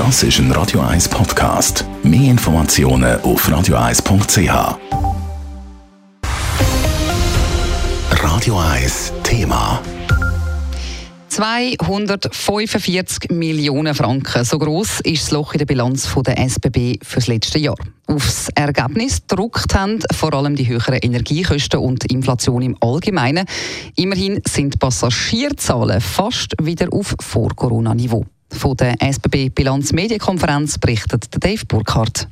Das ist ein Radio 1 Podcast. Mehr Informationen auf radio1.ch. Radio 1 Thema. 245 Millionen Franken. So groß ist das Loch in der Bilanz der SBB für das letzte Jahr. Aufs Ergebnis druckt haben vor allem die höheren Energiekosten und Inflation im Allgemeinen. Immerhin sind Passagierzahlen fast wieder auf Vor-Corona-Niveau. Von der SBB Bilanzmedienkonferenz berichtet Dave Burkhardt.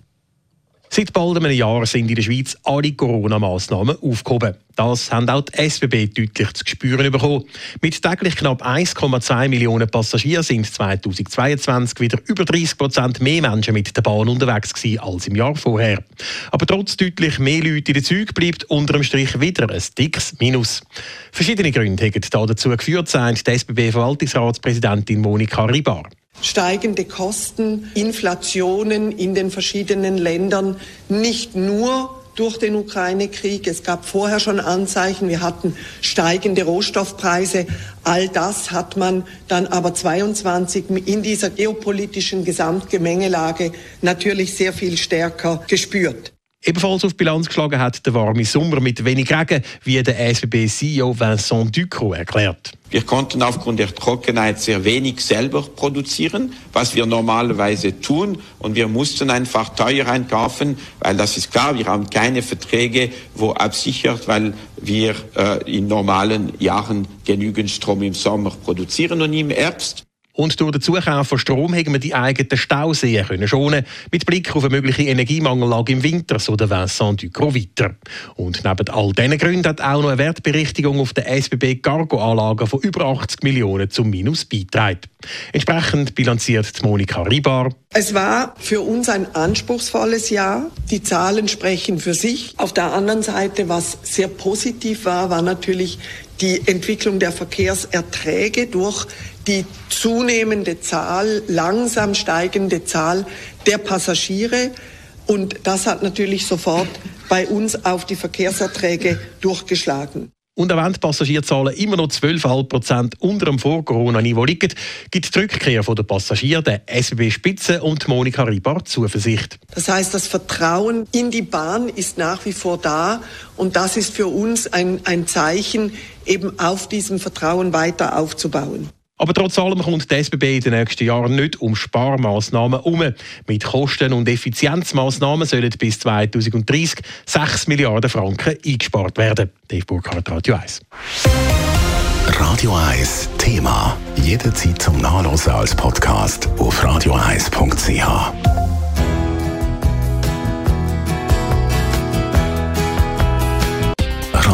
Seit bald einem Jahr sind in der Schweiz alle Corona-Massnahmen aufgehoben. Das haben auch die SBB deutlich zu spüren bekommen. Mit täglich knapp 1,2 Millionen Passagieren sind 2022 wieder über 30 Prozent mehr Menschen mit der Bahn unterwegs gewesen als im Jahr vorher. Aber trotz deutlich mehr Leute in den Zügen bleibt unter dem Strich wieder ein dickes Minus. Verschiedene Gründe haben dazu geführt, sagt die SBB-Verwaltungsratspräsidentin Monika Ribar steigende Kosten, Inflationen in den verschiedenen Ländern, nicht nur durch den Ukraine-Krieg. Es gab vorher schon Anzeichen. Wir hatten steigende Rohstoffpreise. All das hat man dann aber 22 in dieser geopolitischen Gesamtgemengelage natürlich sehr viel stärker gespürt. Ebenfalls auf Bilanz geschlagen hat der warme Sommer mit wenig Regen, wie der SBB-CEO Vincent Ducrot erklärt. Wir konnten aufgrund der Trockenheit sehr wenig selber produzieren, was wir normalerweise tun. Und wir mussten einfach teuer einkaufen, weil das ist klar, wir haben keine Verträge, wo absichert, weil wir äh, in normalen Jahren genügend Strom im Sommer produzieren und im Herbst und durch den Zukauf von Strom haben wir die eigenen Stauseen können schonen mit Blick auf eine mögliche Energiemangellage im Winter, so der Vincent Ducro weiter. Und neben all diesen Gründen hat auch noch eine Wertberichtigung auf der SBB Cargo-Anlagen von über 80 Millionen zum Minus beitragen. Entsprechend bilanziert Monika Ribar. Es war für uns ein anspruchsvolles Jahr. Die Zahlen sprechen für sich. Auf der anderen Seite, was sehr positiv war, war natürlich die Entwicklung der Verkehrserträge durch die zunehmende Zahl, langsam steigende Zahl der Passagiere. Und das hat natürlich sofort bei uns auf die Verkehrserträge durchgeschlagen. Und auch wenn die Passagierzahlen immer noch 12,5 Prozent unter dem Vor-Corona-Niveau liegen, gibt die Rückkehr der Passagiere, der SBB-Spitze und Monika Ribar Zuversicht. Das heißt, das Vertrauen in die Bahn ist nach wie vor da und das ist für uns ein, ein Zeichen, eben auf diesem Vertrauen weiter aufzubauen. Aber trotz allem kommt die SBB in den nächsten Jahren nicht um Sparmaßnahmen herum. Mit Kosten- und Effizienzmaßnahmen sollen bis 2030 6 Milliarden Franken eingespart werden. Dave Burkhardt, Radio 1. Radio 1 Thema. Jederzeit zum Nachlesen als Podcast auf radio1.ch.